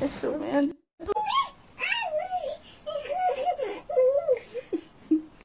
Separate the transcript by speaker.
Speaker 1: Cái số này anh.